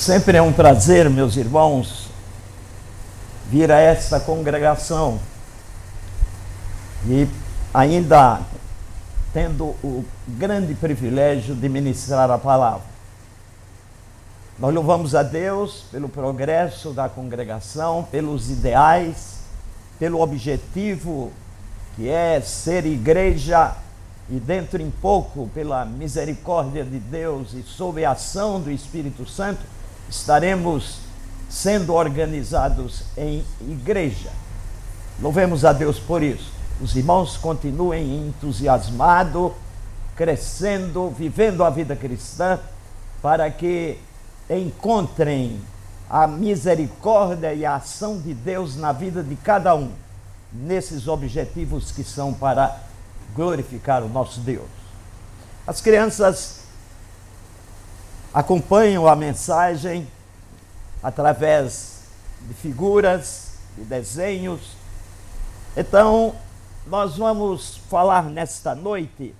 Sempre é um prazer, meus irmãos, vir a esta congregação e ainda tendo o grande privilégio de ministrar a palavra. Nós louvamos a Deus pelo progresso da congregação, pelos ideais, pelo objetivo que é ser igreja e dentro em pouco, pela misericórdia de Deus e sob a ação do Espírito Santo, estaremos sendo organizados em igreja. Louvemos a Deus por isso. Os irmãos continuem entusiasmados, crescendo, vivendo a vida cristã, para que encontrem a misericórdia e a ação de Deus na vida de cada um, nesses objetivos que são para glorificar o nosso Deus. As crianças acompanham a mensagem através de figuras, de desenhos. Então, nós vamos falar nesta noite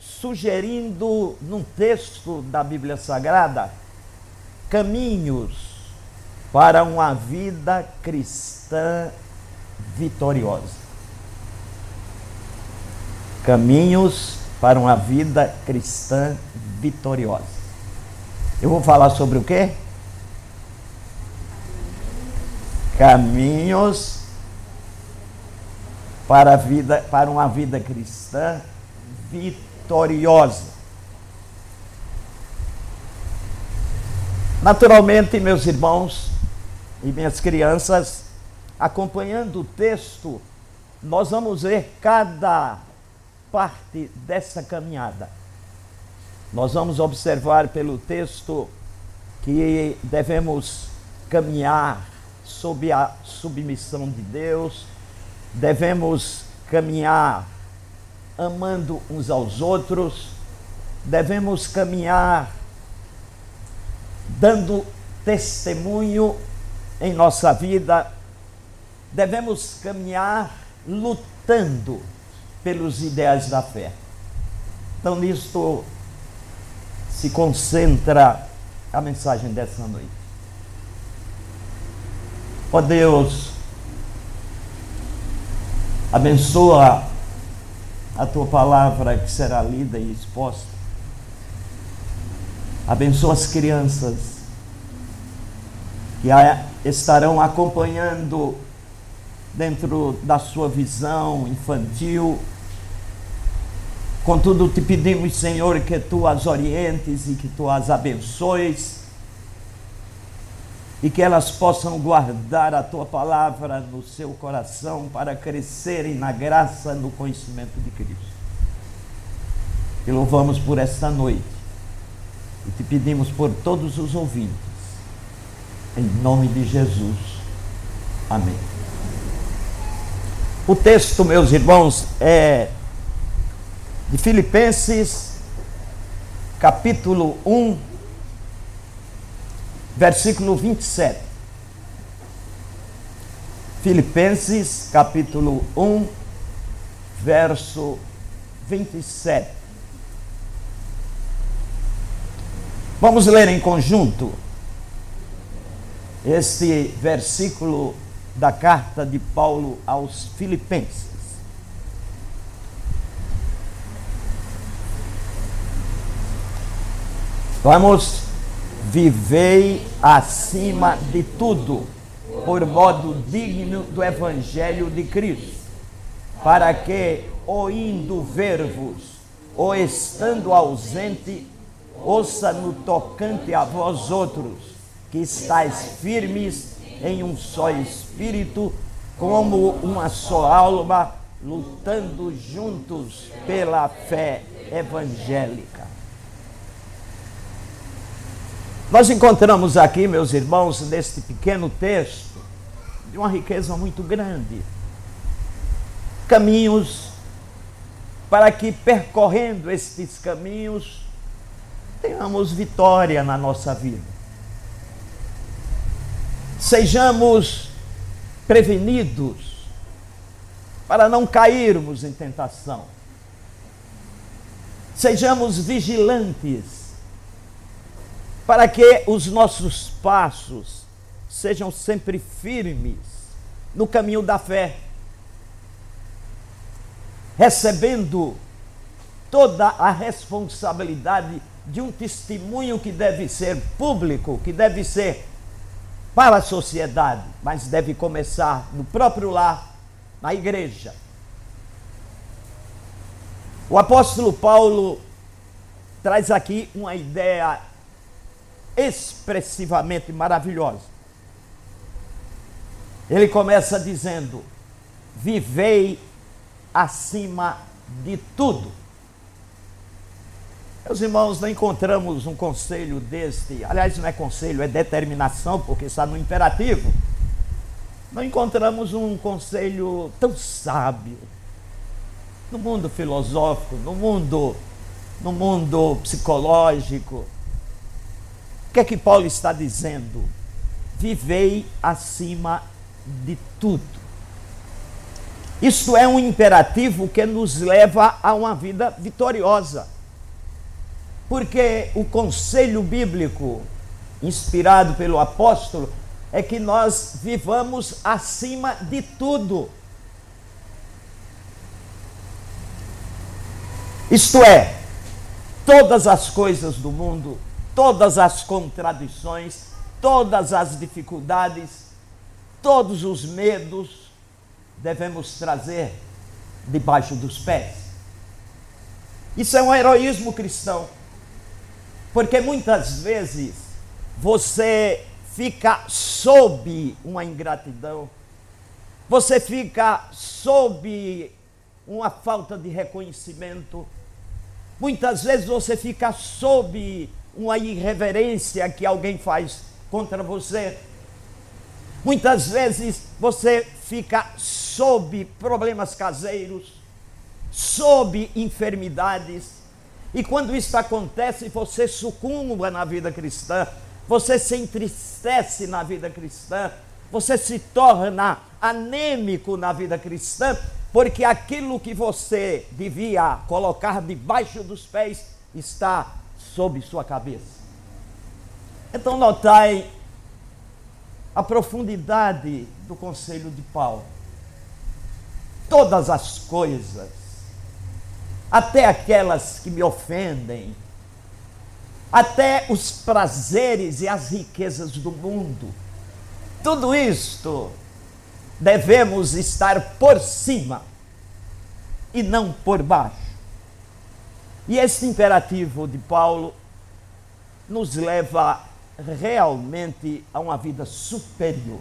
sugerindo num texto da Bíblia Sagrada caminhos para uma vida cristã vitoriosa. Caminhos para uma vida cristã vitoriosa. Eu vou falar sobre o quê? Caminhos para, vida, para uma vida cristã vitoriosa. Naturalmente, meus irmãos e minhas crianças, acompanhando o texto, nós vamos ver cada parte dessa caminhada. Nós vamos observar pelo texto que devemos caminhar sob a submissão de Deus, devemos caminhar amando uns aos outros, devemos caminhar dando testemunho em nossa vida, devemos caminhar lutando pelos ideais da fé. Então, nisto se concentra a mensagem dessa noite. Ó Deus, abençoa a tua palavra que será lida e exposta. Abençoa as crianças que estarão acompanhando dentro da sua visão infantil Contudo, te pedimos, Senhor, que tu as orientes e que tu as abençoes e que elas possam guardar a tua palavra no seu coração para crescerem na graça, no conhecimento de Cristo. Te louvamos por esta noite e te pedimos por todos os ouvintes. Em nome de Jesus. Amém. O texto, meus irmãos, é de Filipenses, capítulo 1, versículo 27. Filipenses, capítulo 1, verso 27. Vamos ler em conjunto este versículo da carta de Paulo aos Filipenses. Vamos vivei acima de tudo, por modo digno do Evangelho de Cristo, para que, ou indo ver-vos, ou estando ausente, ouça no tocante a vós outros, que estáis firmes em um só espírito, como uma só alma, lutando juntos pela fé evangélica. Nós encontramos aqui, meus irmãos, neste pequeno texto, de uma riqueza muito grande. Caminhos para que, percorrendo estes caminhos, tenhamos vitória na nossa vida. Sejamos prevenidos para não cairmos em tentação. Sejamos vigilantes para que os nossos passos sejam sempre firmes no caminho da fé, recebendo toda a responsabilidade de um testemunho que deve ser público, que deve ser para a sociedade, mas deve começar no próprio lar, na igreja. O apóstolo Paulo traz aqui uma ideia expressivamente maravilhosa. Ele começa dizendo: Vivei acima de tudo. Meus irmãos, não encontramos um conselho deste, aliás, não é conselho, é determinação, porque está no imperativo. Não encontramos um conselho tão sábio no mundo filosófico, no mundo, no mundo psicológico. O que é que Paulo está dizendo? Vivei acima de tudo. Isto é um imperativo que nos leva a uma vida vitoriosa. Porque o conselho bíblico, inspirado pelo apóstolo, é que nós vivamos acima de tudo. Isto é, todas as coisas do mundo, todas as contradições, todas as dificuldades, todos os medos, devemos trazer debaixo dos pés. Isso é um heroísmo cristão. Porque muitas vezes você fica sob uma ingratidão, você fica sob uma falta de reconhecimento, muitas vezes você fica sob uma irreverência que alguém faz contra você. Muitas vezes você fica sob problemas caseiros, sob enfermidades, e quando isso acontece, você sucumba na vida cristã, você se entristece na vida cristã, você se torna anêmico na vida cristã, porque aquilo que você devia colocar debaixo dos pés está sob sua cabeça. Então, notai a profundidade do conselho de Paulo. Todas as coisas até aquelas que me ofendem, até os prazeres e as riquezas do mundo. Tudo isto devemos estar por cima e não por baixo. E esse imperativo de Paulo nos leva realmente a uma vida superior,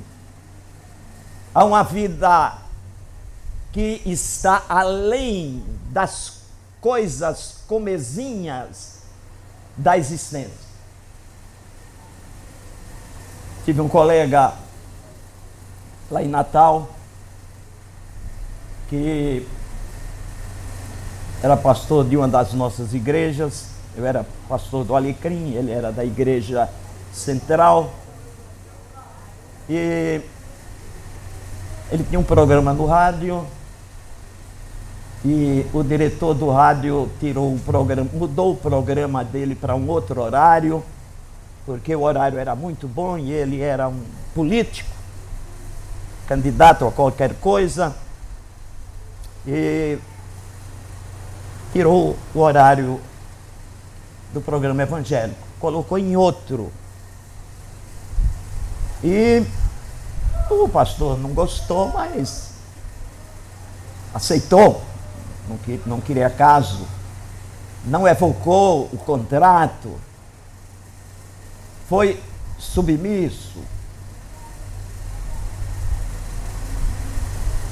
a uma vida que está além das coisas comezinhas da existência. Tive um colega lá em Natal que era pastor de uma das nossas igrejas. Eu era pastor do Alecrim, ele era da igreja central. E ele tinha um programa no rádio e o diretor do rádio tirou o programa, mudou o programa dele para um outro horário, porque o horário era muito bom e ele era um político, candidato a qualquer coisa, e tirou o horário do programa evangélico, colocou em outro. E o pastor não gostou, mas aceitou não, não queria caso, não evocou o contrato, foi submisso.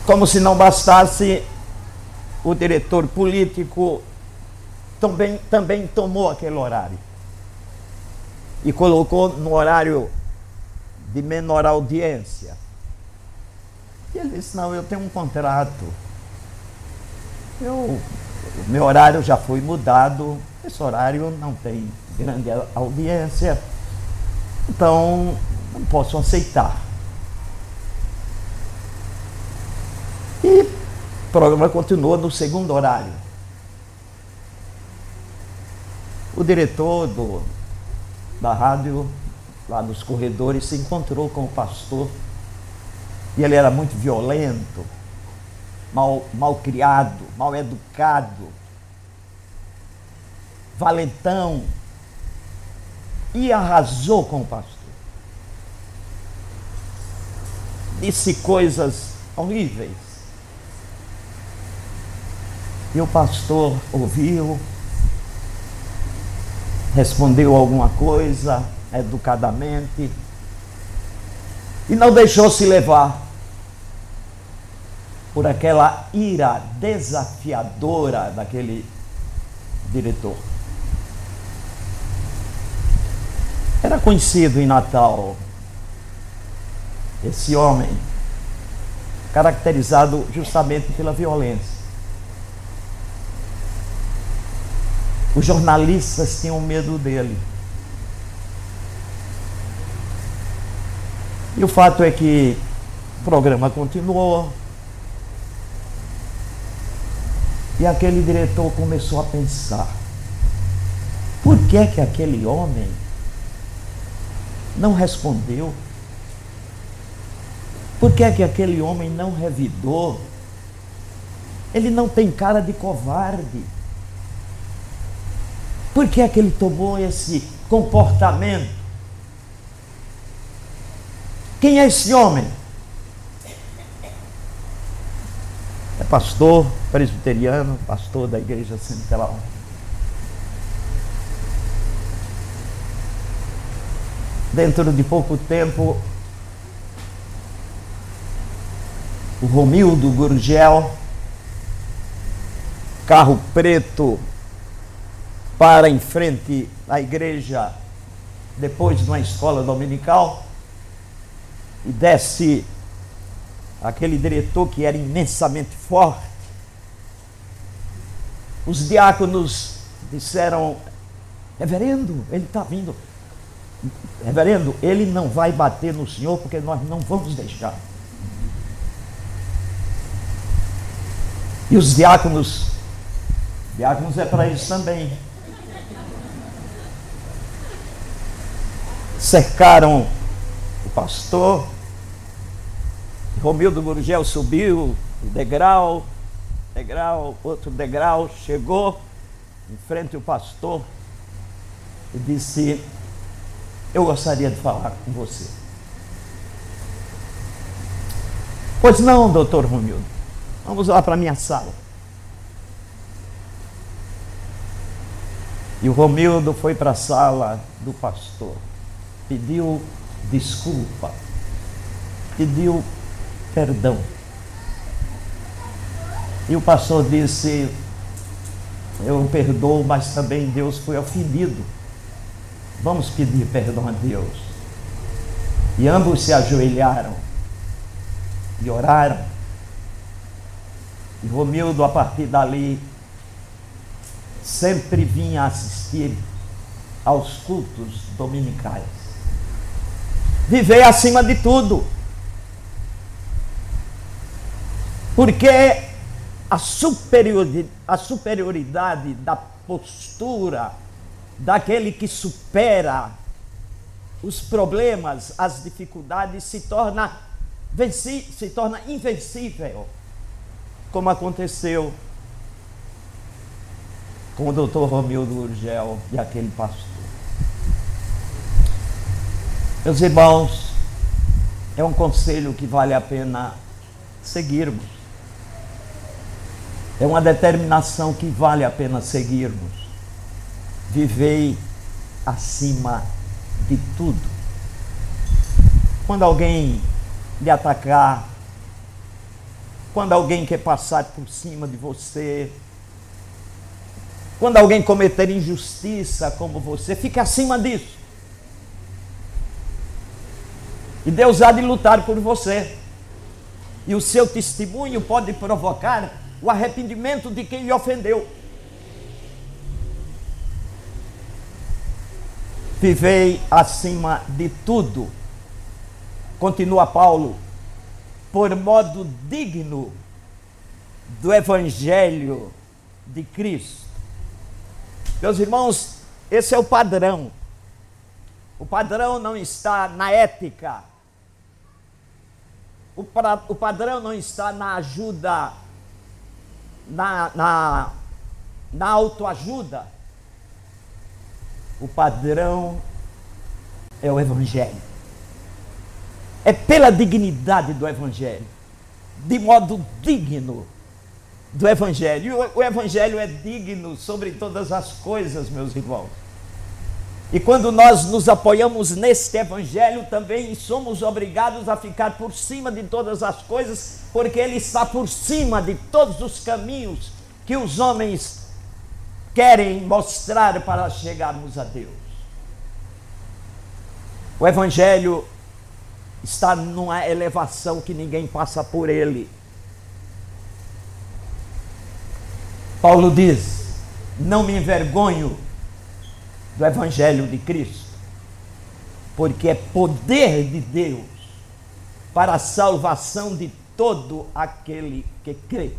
Como se não bastasse, o diretor político também, também tomou aquele horário e colocou no horário de menor audiência. E ele disse: Não, eu tenho um contrato eu, meu horário já foi mudado, esse horário não tem grande audiência, então não posso aceitar. O programa continua no segundo horário. O diretor do, da rádio, lá nos corredores, se encontrou com o pastor. E ele era muito violento, mal, mal criado, mal educado, valentão. E arrasou com o pastor. Disse coisas horríveis. E o pastor ouviu, respondeu alguma coisa educadamente e não deixou se levar por aquela ira desafiadora daquele diretor. Era conhecido em Natal esse homem, caracterizado justamente pela violência. Os jornalistas tinham medo dele. E o fato é que o programa continuou. E aquele diretor começou a pensar: por que é que aquele homem não respondeu? Por que é que aquele homem não revidou? Ele não tem cara de covarde. Por que é que ele tomou esse comportamento? Quem é esse homem? É pastor presbiteriano, pastor da igreja central. Dentro de pouco tempo, o Romildo Gurgel, carro preto, para em frente à igreja depois de uma escola dominical e desce aquele diretor que era imensamente forte. Os diáconos disseram: Reverendo, ele está vindo. Reverendo, ele não vai bater no senhor porque nós não vamos deixar. E os diáconos, diáconos é para eles também. Cercaram o pastor. Romildo Gurgel subiu o degrau, degrau, outro degrau, chegou em frente ao pastor e disse: Eu gostaria de falar com você. Pois não, doutor Romildo, vamos lá para a minha sala. E o Romildo foi para a sala do pastor pediu desculpa, pediu perdão. E o pastor disse: Eu perdoo, mas também Deus foi ofendido. Vamos pedir perdão a Deus. E ambos se ajoelharam e oraram. E Romildo, a partir dali, sempre vinha assistir aos cultos dominicais viver acima de tudo. Porque a superioridade, a superioridade da postura daquele que supera os problemas, as dificuldades, se torna, venci, se torna invencível, como aconteceu com o doutor Romildo Urgel e aquele pastor. Meus irmãos, é um conselho que vale a pena seguirmos. É uma determinação que vale a pena seguirmos. Vivei acima de tudo. Quando alguém lhe atacar, quando alguém quer passar por cima de você, quando alguém cometer injustiça como você, fique acima disso. E Deus há de lutar por você. E o seu testemunho pode provocar o arrependimento de quem lhe ofendeu. Vivei acima de tudo, continua Paulo, por modo digno do Evangelho de Cristo. Meus irmãos, esse é o padrão O padrão não está na ética. O, pra, o padrão não está na ajuda, na, na, na autoajuda. O padrão é o Evangelho. É pela dignidade do Evangelho, de modo digno do Evangelho. O, o Evangelho é digno sobre todas as coisas, meus irmãos. E quando nós nos apoiamos neste Evangelho, também somos obrigados a ficar por cima de todas as coisas, porque Ele está por cima de todos os caminhos que os homens querem mostrar para chegarmos a Deus. O Evangelho está numa elevação que ninguém passa por ele. Paulo diz: Não me envergonho do Evangelho de Cristo, porque é poder de Deus para a salvação de todo aquele que crê.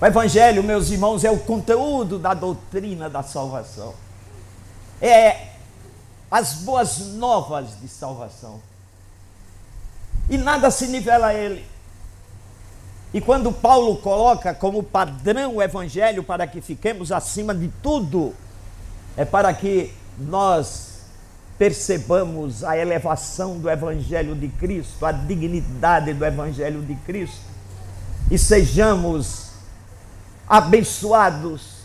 O Evangelho, meus irmãos, é o conteúdo da doutrina da salvação. É as boas novas de salvação. E nada se nivela a ele. E quando Paulo coloca como padrão o Evangelho para que fiquemos acima de tudo, é para que nós percebamos a elevação do Evangelho de Cristo, a dignidade do Evangelho de Cristo, e sejamos abençoados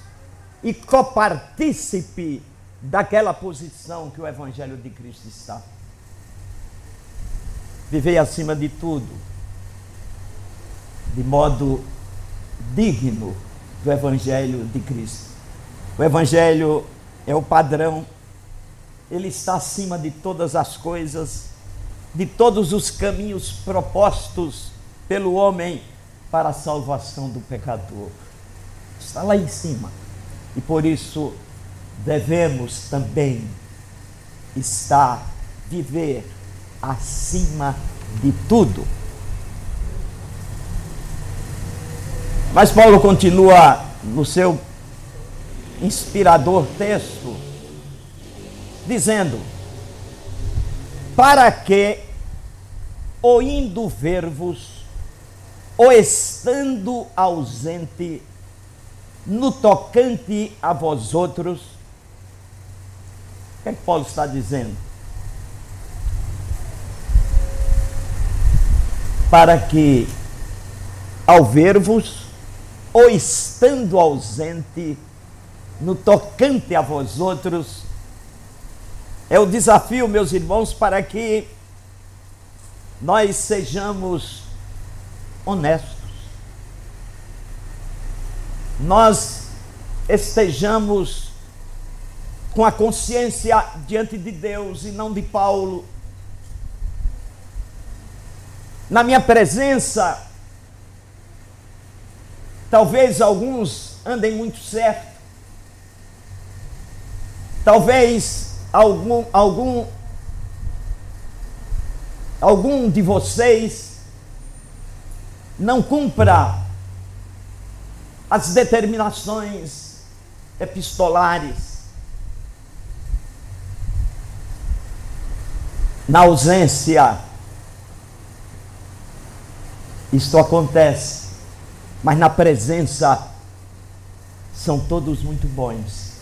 e copartícipe daquela posição que o Evangelho de Cristo está. Viver acima de tudo, de modo digno do Evangelho de Cristo. O Evangelho é o padrão, ele está acima de todas as coisas, de todos os caminhos propostos pelo homem para a salvação do pecador. Está lá em cima. E por isso devemos também estar, viver acima de tudo. Mas Paulo continua no seu inspirador texto, dizendo: Para que, ou indo ver-vos, ou estando ausente, no tocante a vós outros, o que, é que Paulo está dizendo? Para que, ao ver-vos, ou estando ausente, no tocante a vós outros, é o desafio, meus irmãos, para que nós sejamos honestos. Nós estejamos com a consciência diante de Deus e não de Paulo. Na minha presença, talvez alguns andem muito certo, talvez algum, algum, algum de vocês não cumpra as determinações epistolares na ausência, isto acontece, mas na presença são todos muito bons.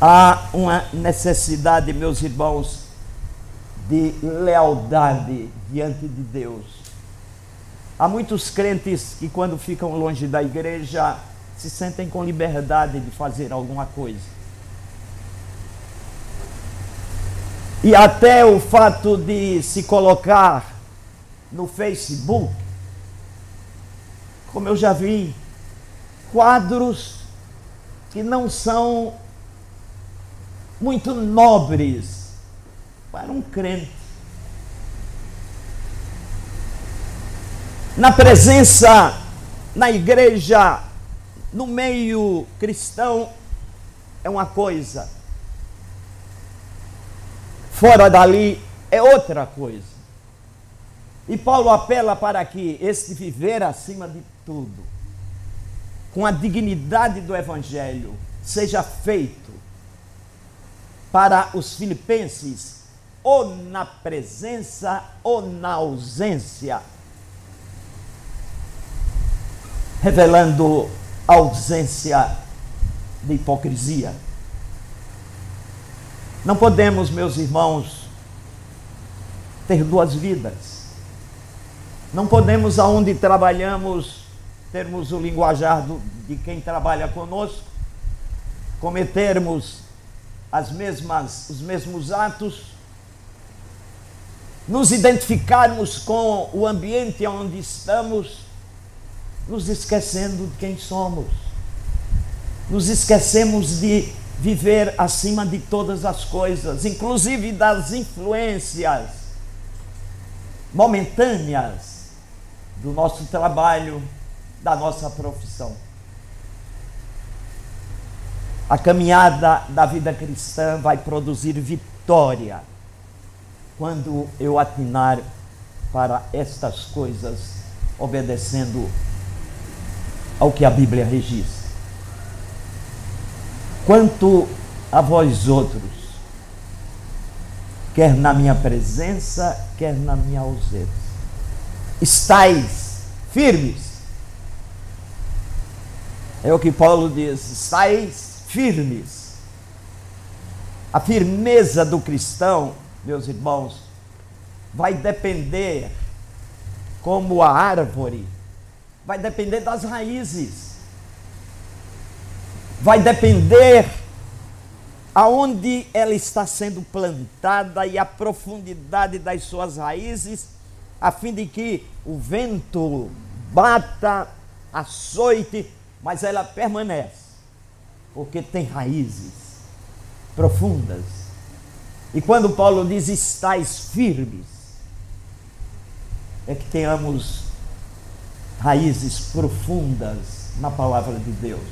Há uma necessidade, meus irmãos, de lealdade diante de Deus. Há muitos crentes que, quando ficam longe da igreja, se sentem com liberdade de fazer alguma coisa. E até o fato de se colocar no Facebook, como eu já vi, quadros que não são muito nobres para um crente. Na presença, na igreja, no meio cristão, é uma coisa Fora dali é outra coisa. E Paulo apela para que este viver acima de tudo, com a dignidade do Evangelho, seja feito para os filipenses, ou na presença ou na ausência, revelando a ausência de hipocrisia. Não podemos, meus irmãos, ter duas vidas. Não podemos, aonde trabalhamos, termos o linguajar de quem trabalha conosco, cometermos as mesmas, os mesmos atos, nos identificarmos com o ambiente onde estamos, nos esquecendo de quem somos. Nos esquecemos de viver acima de todas as coisas, inclusive das influências momentâneas do nosso trabalho, da nossa profissão. A caminhada da vida cristã vai produzir vitória quando eu atinar para estas coisas, obedecendo ao que a Bíblia registra. Quanto a vós outros, quer na minha presença, quer na minha ausência, estáis firmes. É o que Paulo diz: estáis firmes. A firmeza do cristão, meus irmãos, vai depender, como a árvore, vai depender das raízes. Vai depender aonde ela está sendo plantada e a profundidade das suas raízes, a fim de que o vento bata, açoite, mas ela permanece, porque tem raízes profundas. E quando Paulo diz estáis firmes, é que tenhamos raízes profundas na palavra de Deus,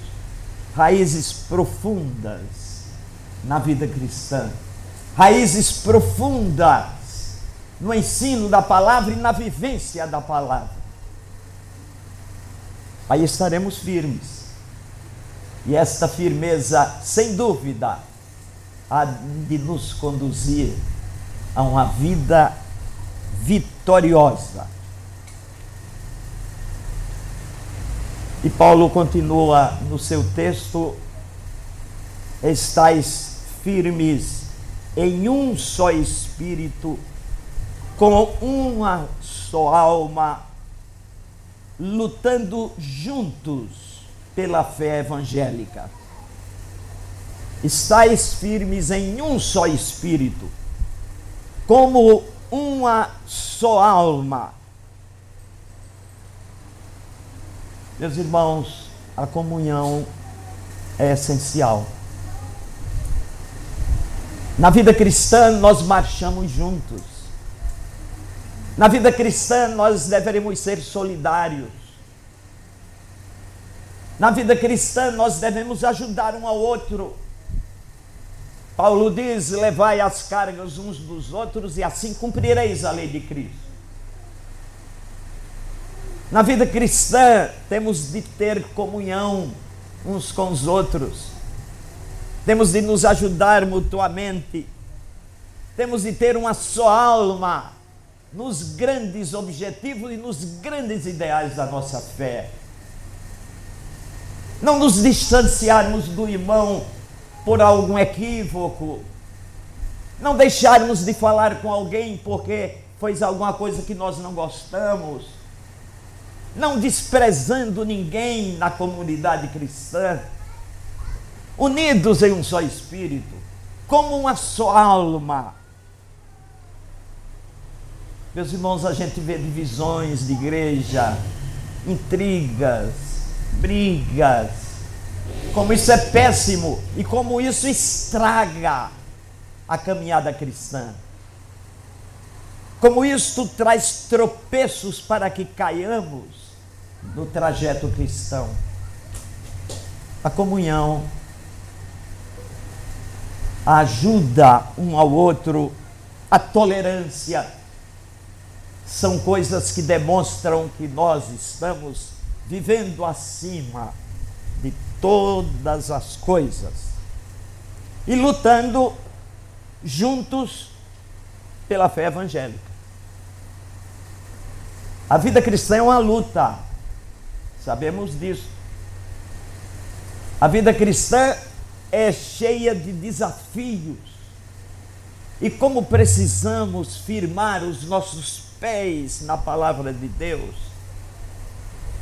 raízes profundas na vida cristã, raízes profundas no ensino da palavra e na vivência da palavra. Aí estaremos firmes. E esta firmeza, sem dúvida, há de nos conduzir a uma vida vitoriosa. E Paulo continua no seu texto: estais firmes em um só espírito, com uma só alma, lutando juntos pela fé evangélica. Estais firmes em um só espírito, como uma só alma. Meus irmãos, a comunhão é essencial. Na vida cristã, nós marchamos juntos. Na vida cristã, nós deveremos ser solidários. Na vida cristã, nós devemos ajudar um ao outro. Paulo diz: levai as cargas uns dos outros e assim cumprireis a lei de Cristo. Na vida cristã, temos de ter comunhão uns com os outros, temos de nos ajudar mutuamente, temos de ter uma só alma nos grandes objetivos e nos grandes ideais da nossa fé. Não nos distanciarmos do irmão por algum equívoco, não deixarmos de falar com alguém porque fez alguma coisa que nós não gostamos, não desprezando ninguém na comunidade cristã, unidos em um só espírito, como uma só alma. Meus irmãos, a gente vê divisões de igreja, intrigas, brigas, como isso é péssimo e como isso estraga a caminhada cristã. Como isto traz tropeços para que caiamos no trajeto cristão. A comunhão a ajuda um ao outro, a tolerância, são coisas que demonstram que nós estamos vivendo acima de todas as coisas e lutando juntos pela fé evangélica. A vida cristã é uma luta, sabemos disso. A vida cristã é cheia de desafios. E como precisamos firmar os nossos pés na palavra de Deus,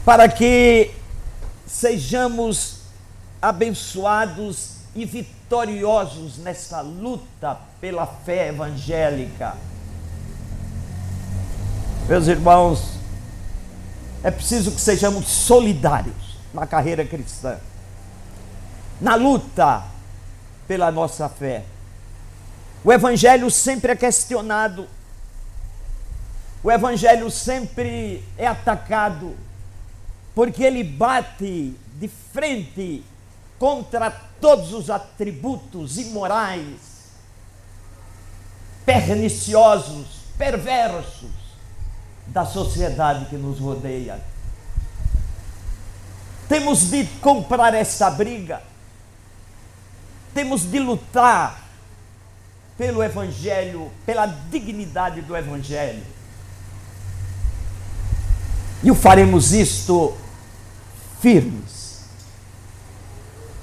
para que sejamos abençoados e vitoriosos nessa luta pela fé evangélica. Meus irmãos, é preciso que sejamos solidários na carreira cristã, na luta pela nossa fé. O Evangelho sempre é questionado, o Evangelho sempre é atacado, porque ele bate de frente contra todos os atributos imorais, perniciosos, perversos da sociedade que nos rodeia. Temos de comprar essa briga, temos de lutar pelo Evangelho, pela dignidade do Evangelho. E o faremos isto firmes,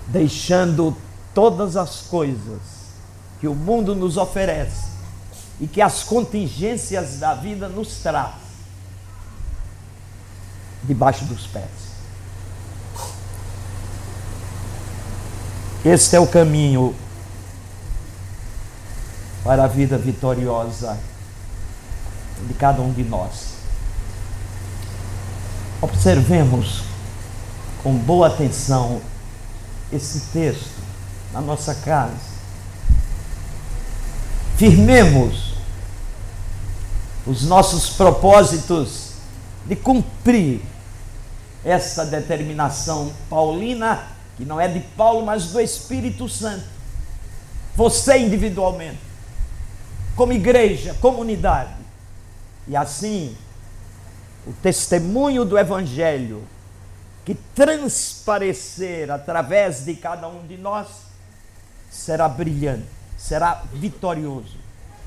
deixando todas as coisas que o mundo nos oferece e que as contingências da vida nos traz debaixo dos pés. Este é o caminho para a vida vitoriosa de cada um de nós. Observemos com boa atenção esse texto na nossa casa. Firmemos os nossos propósitos de cumprir essa determinação paulina, que não é de Paulo, mas do Espírito Santo. Você individualmente como igreja, comunidade. E assim, o testemunho do Evangelho que transparecer através de cada um de nós será brilhante, será vitorioso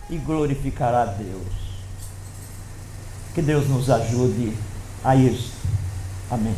e glorificará a Deus. Que Deus nos ajude a isso. Amém.